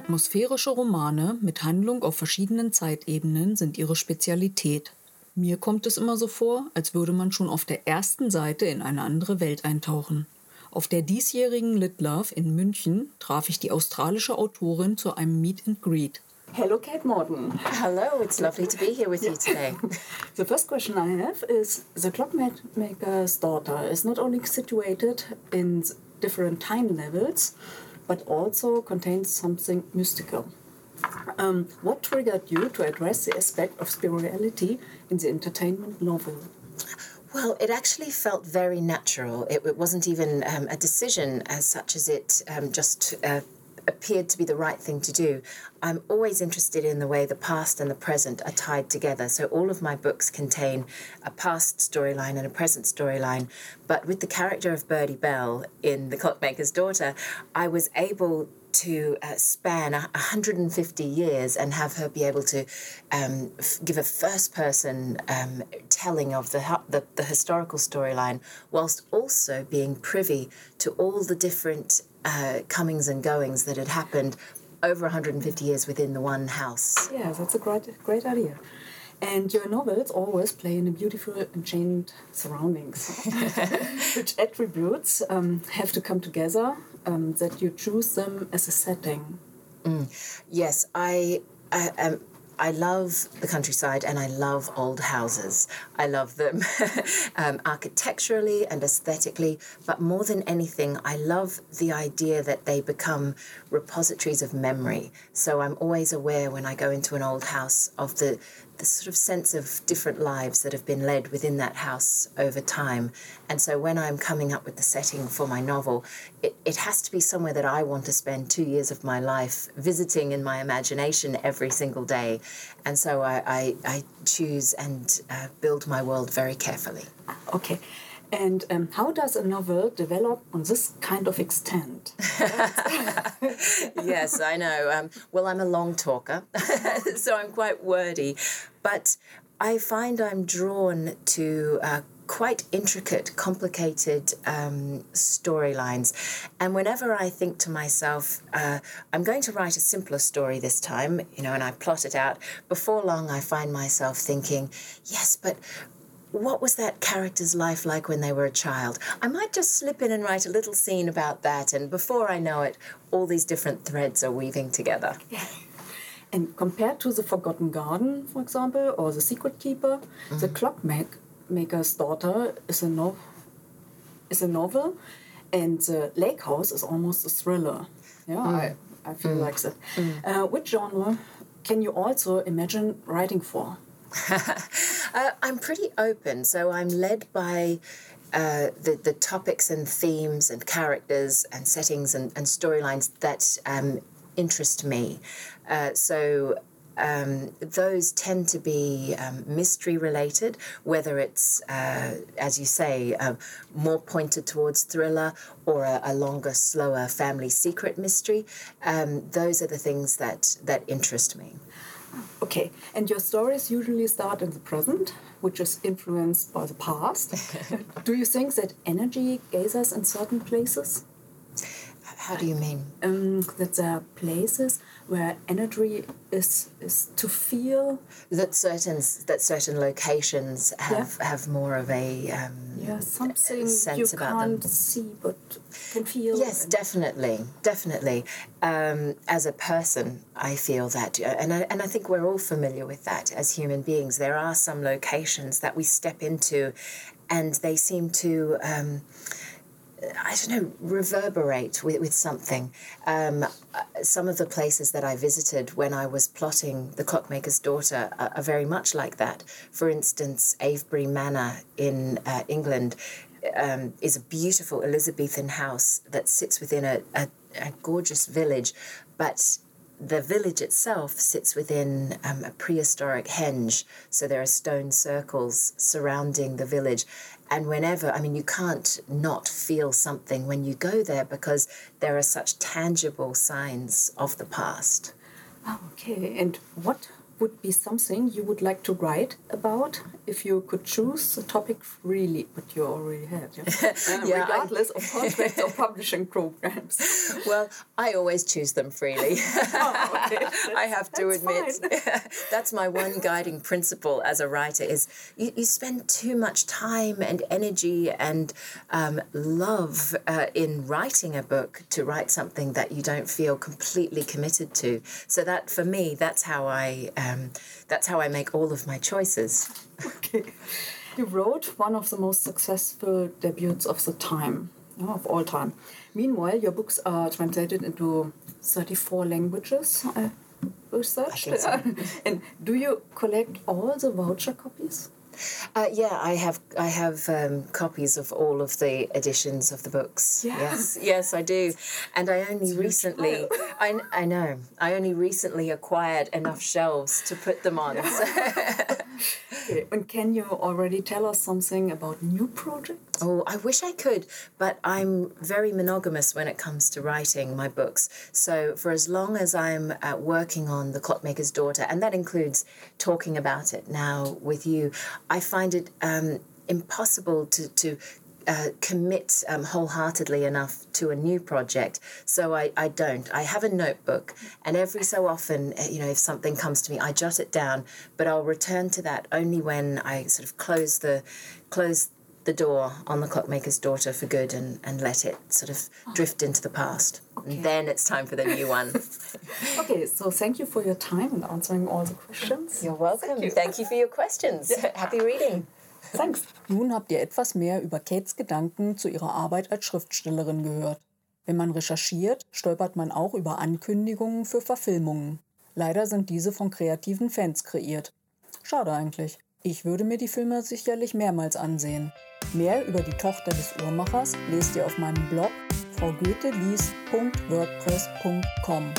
Atmosphärische Romane mit Handlung auf verschiedenen Zeitebenen sind ihre Spezialität. Mir kommt es immer so vor, als würde man schon auf der ersten Seite in eine andere Welt eintauchen. Auf der diesjährigen Lit Love in München traf ich die australische Autorin zu einem Meet and Greet. Hello, Kate Morton. Hello, it's lovely to be here with you today. the first question I have is The Clockmaker's Daughter is not only situated in different time levels, but also contains something mystical. Um, what triggered you to address the aspect of spirituality in the entertainment novel? Well, it actually felt very natural. It, it wasn't even um, a decision as such as it um, just uh, appeared to be the right thing to do. I'm always interested in the way the past and the present are tied together. So all of my books contain a past storyline and a present storyline. But with the character of Birdie Bell in The Clockmaker's Daughter, I was able to uh, span 150 years and have her be able to um, f- give a first person um, telling of the, the, the historical storyline, whilst also being privy to all the different uh, comings and goings that had happened over 150 years within the one house. Yeah, that's a great, great idea. And your novels always play in a beautiful and chained surroundings, which attributes um, have to come together um, that you choose them as a setting. Mm. Yes, I, I um, I love the countryside and I love old houses. I love them um, architecturally and aesthetically, but more than anything, I love the idea that they become repositories of memory. So I'm always aware when I go into an old house of the the sort of sense of different lives that have been led within that house over time. And so when I'm coming up with the setting for my novel, it, it has to be somewhere that I want to spend two years of my life visiting in my imagination every single day. And so I, I, I choose and uh, build my world very carefully. Okay. And um, how does a novel develop on this kind of extent? yes, I know. Um, well, I'm a long talker, so I'm quite wordy. But I find I'm drawn to uh, quite intricate, complicated um, storylines. And whenever I think to myself, uh, I'm going to write a simpler story this time, you know, and I plot it out, before long I find myself thinking, yes, but what was that character's life like when they were a child? I might just slip in and write a little scene about that, and before I know it, all these different threads are weaving together. Yeah. And compared to The Forgotten Garden, for example, or The Secret Keeper, mm-hmm. The Clockmaker's Daughter is a, no- is a novel, and The Lake House is almost a thriller. Yeah, mm. I, I feel mm. like that. Mm. Uh, which genre can you also imagine writing for? uh, I'm pretty open, so I'm led by uh, the, the topics and themes and characters and settings and, and storylines that um, interest me. Uh, so um, those tend to be um, mystery related, whether it's, uh, as you say, uh, more pointed towards thriller or a, a longer, slower family secret mystery. Um, those are the things that, that interest me. Okay, and your stories usually start in the present, which is influenced by the past. Do you think that energy gathers in certain places? How do you mean? Um, that there are places where energy is is to feel that certain that certain locations have yeah. have more of a um, yeah something you can't them. see but can feel. Yes, definitely, definitely. Um, as a person, I feel that, uh, and I, and I think we're all familiar with that as human beings. There are some locations that we step into, and they seem to. Um, I don't know, reverberate with, with something. Um, some of the places that I visited when I was plotting The Clockmaker's Daughter are, are very much like that. For instance, Avebury Manor in uh, England um, is a beautiful Elizabethan house that sits within a, a, a gorgeous village, but the village itself sits within um, a prehistoric henge, so there are stone circles surrounding the village. And whenever, I mean, you can't not feel something when you go there because there are such tangible signs of the past. Oh, okay. And what would be something you would like to write about if you could choose a topic freely, but you already have, yeah? Uh, Yeah, I- regardless of contracts or publishing programs. Well, I always choose them freely. Oh, okay. I have to admit, that's my one guiding principle as a writer: is you, you spend too much time and energy and um, love uh, in writing a book to write something that you don't feel completely committed to. So that, for me, that's how I um, that's how I make all of my choices. Okay. You wrote one of the most successful debuts of the time, of all time. Meanwhile, your books are translated into 34 languages. I researched. I so. and do you collect all the voucher copies? Uh, yeah, I have I have um, copies of all of the editions of the books. Yeah. Yes, yes, I do, and I only recently I, I know I only recently acquired enough shelves to put them on. So- Okay. And can you already tell us something about new projects? oh, I wish I could, but I'm very monogamous when it comes to writing my books. So for as long as I'm uh, working on the Clockmaker's Daughter, and that includes talking about it now with you, I find it um, impossible to to uh, commit um, wholeheartedly enough to a new project. So I, I don't. I have a notebook, and every so often, uh, you know, if something comes to me, I jot it down. But I'll return to that only when I sort of close the close the door on the clockmaker's daughter for good and, and let it sort of drift into the past. And then it's time for the new one. Okay, so thank you for your time and answering all the questions. You're welcome. Thank you, for your questions. Happy reading. Thanks. Nun habt ihr etwas mehr über Kates Gedanken zu ihrer Arbeit als Schriftstellerin gehört. Wenn man recherchiert, stolpert man auch über Ankündigungen für Verfilmungen. Leider sind diese von kreativen Fans kreiert. Schade eigentlich. Ich würde mir die Filme sicherlich mehrmals ansehen. Mehr über die Tochter des Uhrmachers lest ihr auf meinem Blog fraugoetheliest.wordpress.com.